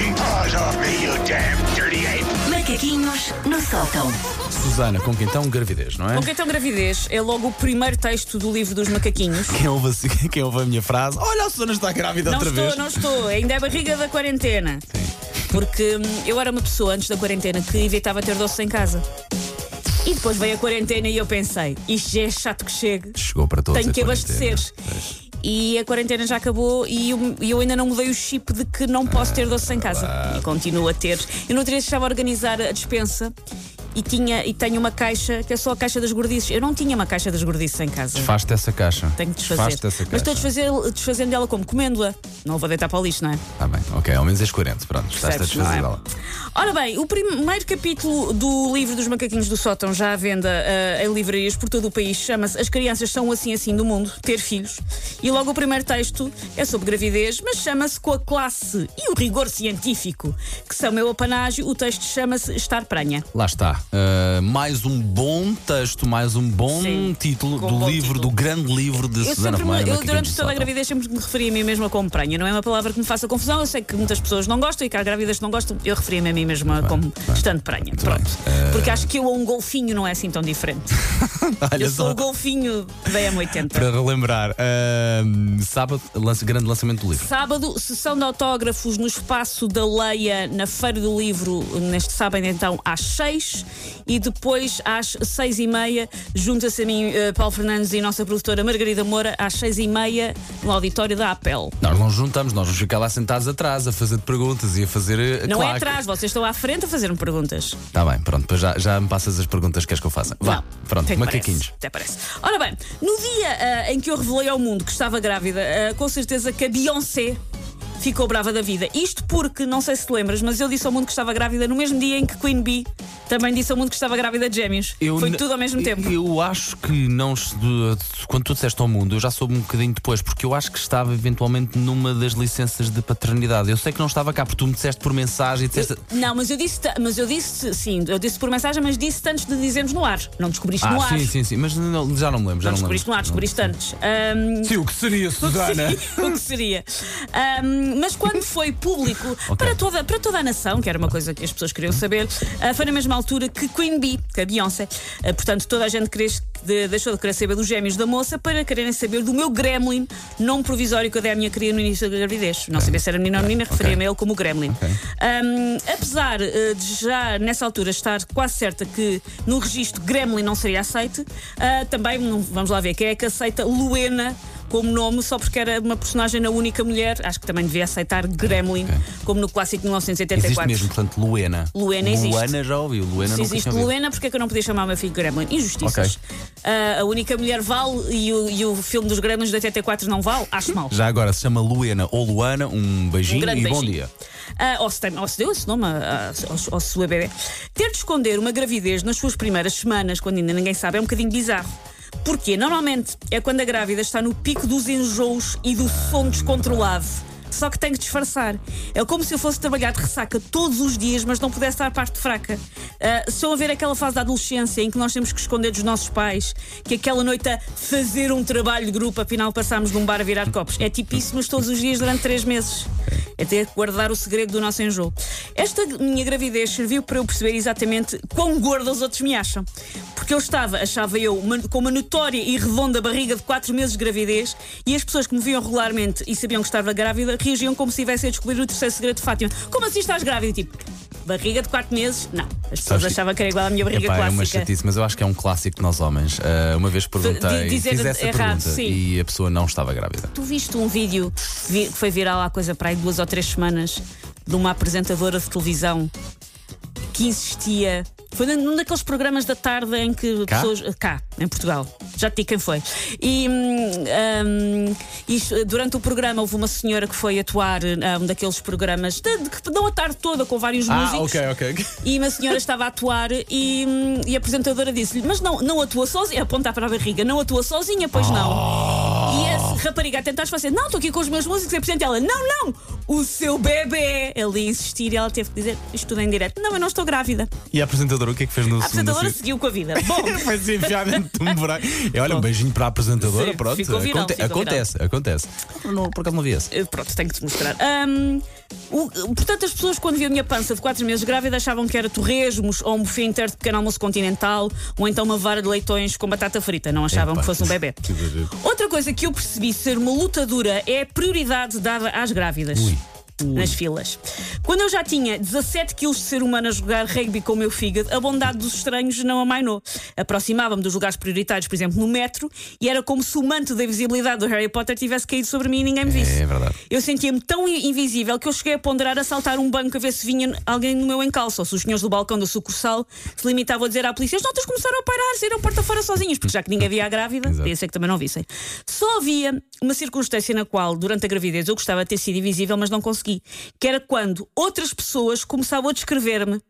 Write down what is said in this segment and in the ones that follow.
taking paws off me, you damn dirty ape! Macaquinhos no sótão. Susana, com quem então gravidez, não é? Com que então gravidez é logo o primeiro texto do livro dos macaquinhos. Quem ouve, assim- quem ouve a minha frase? Olha, a Susana está grávida Não outra estou, vez. não estou. Ainda é a barriga da quarentena. Porque hum, eu era uma pessoa antes da quarentena que evitava ter doces em casa. E depois veio a quarentena e eu pensei, isto já é chato que chegue. Chegou para todos. Tenho a que quarentena. abastecer. E a quarentena já acabou e eu, eu ainda não mudei o chip de que não posso ter doces em casa. E continuo a ter. Eu no outro dia estava a organizar a despensa e, tinha, e tenho uma caixa que é só a caixa das gordices. Eu não tinha uma caixa das gordices em casa. Desfaz-te essa caixa. Tenho que desfazer. Desfaz-te essa Mas estou caixa. desfazer, desfazendo dela como? Comendo-a. Não a vou deitar para o lixo, não é? Tá bem, ok, ao menos és coerente. Pronto, estás a desfazer é? dela. Ora bem, o primeiro capítulo do livro dos macaquinhos do sótão já à venda eh, em livrarias por todo o país chama-se As crianças são assim assim do mundo, ter filhos. E logo o primeiro texto é sobre gravidez, mas chama-se com a classe e o rigor científico, que são meu apanágio. O texto chama-se Estar Pranha. Lá está. Uh, mais um bom texto, mais um bom Sim, título do bom livro, título. do grande livro de Eu, Susana Romana. eu durante toda a gravidez sempre me referi a mim mesma como pranha. Não é uma palavra que me faça confusão. Eu sei que muitas pessoas não gostam e que há grávidas que não gostam. Eu referia-me a mim mesma como estando pranha. Pronto. bem. Porque acho que eu a um golfinho não é assim tão diferente. Eu sou só, o golfinho da M80. para relembrar, uh, sábado, lance- grande lançamento do livro. Sábado, sessão de autógrafos no espaço da Leia, na Feira do Livro, neste sábado, então, às 6 e depois às 6 e meia, junta-se a mim, eh, Paulo Fernandes e nossa produtora Margarida Moura, às 6 e meia, no auditório da Apel. Nós não juntamos, nós vamos ficar lá sentados atrás a fazer perguntas e a fazer. uh, Não é claque. atrás, vocês estão à frente a fazer-me perguntas. Tá bem, pronto, depois já, já me passas as perguntas que queres que eu faça. Vá, Não, pronto, macaquinhos. Até parece. Ora bem, no dia ah, em que eu revelei ao mundo que estava grávida, ah, com certeza que a Beyoncé ficou brava da vida. Isto porque, não sei se te lembras, mas eu disse ao mundo que estava grávida no mesmo dia em que Queen Bee também disse ao mundo que estava grávida de gêmeos. Foi n- tudo ao mesmo tempo. Eu, eu acho que não. Quando tu disseste ao mundo, eu já soube um bocadinho depois, porque eu acho que estava eventualmente numa das licenças de paternidade. Eu sei que não estava cá, porque tu me disseste por mensagem e disseste. Não, mas eu disse, mas eu disse, sim, eu disse por mensagem, mas disse antes de dizermos no ar. Não descobriste no Ah, ar. sim, sim, sim, mas não- já não me lembro. Já Não não, descobriste no lembro. ar, descobriste antes. Ahm, Sim, o que seria, Susana? o que seria. Ahm, mas quando foi público para, toda, para toda a nação, que era uma coisa que as pessoas queriam saber, ah, foi na mesma altura que Queen Bee, que a Beyoncé, ah, portanto, toda a gente deixou de querer saber dos gêmeos da moça para quererem saber do meu Gremlin, nome provisório que eu dei à minha cria no início da gravidez. Não sabia se era menino ou menina, referia-me a ele como Gremlin. Ahm, apesar ah, de já nessa altura estar quase certa que no registro Gremlin não seria aceite, ah, também vamos lá ver quem é que aceita Luena como nome só porque era uma personagem na única mulher. Acho que também devia aceitar Gremlin, como no clássico de Existe 1984. mesmo, portanto, Luena. Luena existe. Luana já ouviu, Luena Se existe Luena, porque é que eu não podia chamar o meu filho Gremlin? Injustiças. Ah, a única mulher vale e o, e o filme dos Gremlins de 84 não vale? Acho mal. Já agora se chama Luena ou Luana, um beijinho Um e bom beijinho. dia. Ah, ou, se tem, ou se deu esse nome ao seu bebê. Ter de esconder uma gravidez nas suas primeiras semanas, quando ainda ninguém sabe, é um bocadinho bizarro. Porque normalmente é quando a grávida está no pico dos enjoos e do sono descontrolado. Só que tem que disfarçar. É como se eu fosse trabalhar de ressaca todos os dias, mas não pudesse dar parte fraca. Ah, estão a ver aquela fase da adolescência em que nós temos que esconder dos nossos pais que aquela noite a fazer um trabalho de grupo, afinal passámos num bar a virar copos. É isso, mas todos os dias durante três meses. É ter que guardar o segredo do nosso enjoo. Esta minha gravidez serviu para eu perceber exatamente quão gorda os outros me acham. Porque eu estava, achava eu, uma- com uma notória e redonda barriga de 4 meses de gravidez e as pessoas que me viam regularmente e sabiam que estava grávida reagiam como se tivessem a descobrir o terceiro segredo de Fátima. Como assim estás grávida? Tipo, barriga de 4 meses? Não. As pessoas Sabes que- achavam que era igual à minha barriga Epá, é uma clássica. chatice, mas eu acho que é um clássico de nós homens. Ah, uma vez perguntei, De- fiz essa errado, pergunta sim. e a pessoa não estava grávida. Tu viste um vídeo que foi viral há coisa para aí duas ou três semanas de uma apresentadora de televisão que insistia. Foi num daqueles programas da tarde em que Cá? pessoas. Cá, em Portugal. Já te digo quem foi. E hum, hum, isto, durante o programa houve uma senhora que foi atuar a um daqueles programas de, de, que dão a tarde toda com vários músicos. Ah, ok. E uma senhora estava a atuar e, hum, e a apresentadora disse-lhe: Mas não, não atua sozinha, aponta para a barriga, não atua sozinha, pois não. Rapariga a tentar fazer, não, estou aqui com os meus músicos, e ela, não, não, o seu bebê. Ele ia insistir e ela teve que dizer isto tudo em direto. Não, eu não estou grávida. E a apresentadora, o que é que fez no A apresentadora assim? seguiu com a vida. Bom, Foi se enfiar dentro de um buraco. E olha, um beijinho para a apresentadora, Sim, pronto. ficou viral, Aconte- ficou acontece, acontece. Não, por acaso não vi esse. Eh, Pronto, tenho que te mostrar. Ahm, o- portanto, as pessoas, quando viam a minha pança de 4 meses grávida, achavam que era torresmos ou um buffet inteiro de pequeno almoço continental ou então uma vara de leitões com batata frita. Não achavam Epá, que fosse um bebê. Outra coisa que eu percebi ser uma lutadora é a prioridade dada às grávidas. Nas filas. Quando eu já tinha 17 quilos de ser humano a jogar rugby com o meu fígado, a bondade dos estranhos não amainou. Aproximava-me dos lugares prioritários, por exemplo, no metro, e era como se o manto da invisibilidade do Harry Potter tivesse caído sobre mim e ninguém me visse. É verdade. Eu sentia-me tão invisível que eu cheguei a ponderar a saltar um banco a ver se vinha alguém no meu encalço, ou se os senhores do balcão da sucursal se limitavam a dizer à polícia: as notas começaram a parar, saíram porta fora sozinhos, porque já que ninguém via a grávida, podia ser que também não vissem. Só havia uma circunstância na qual, durante a gravidez, eu gostava de ter sido invisível, mas não consegui, que era quando outras pessoas começavam a descrever-me.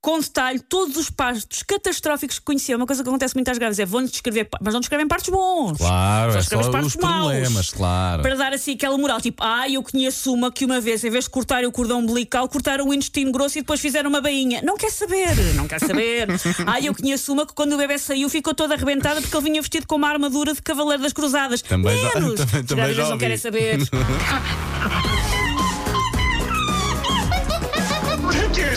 Com detalhe, todos os partos catastróficos que conheciam. Uma coisa que acontece muito às grávidas é vão-lhes descrever, mas não descrevem partos bons. Claro, é escrevem só partos os maus. problemas, claro. Para dar assim aquela moral, tipo, ah, eu conheço uma que uma vez, em vez de cortar o cordão umbilical, cortaram o intestino grosso e depois fizeram uma bainha. Não quer saber, não quer saber. ah, eu conheço uma que quando o bebê saiu ficou toda arrebentada porque ele vinha vestido com uma armadura de cavaleiro das cruzadas. Também já- Menos. também- As também grávidas já não querem saber.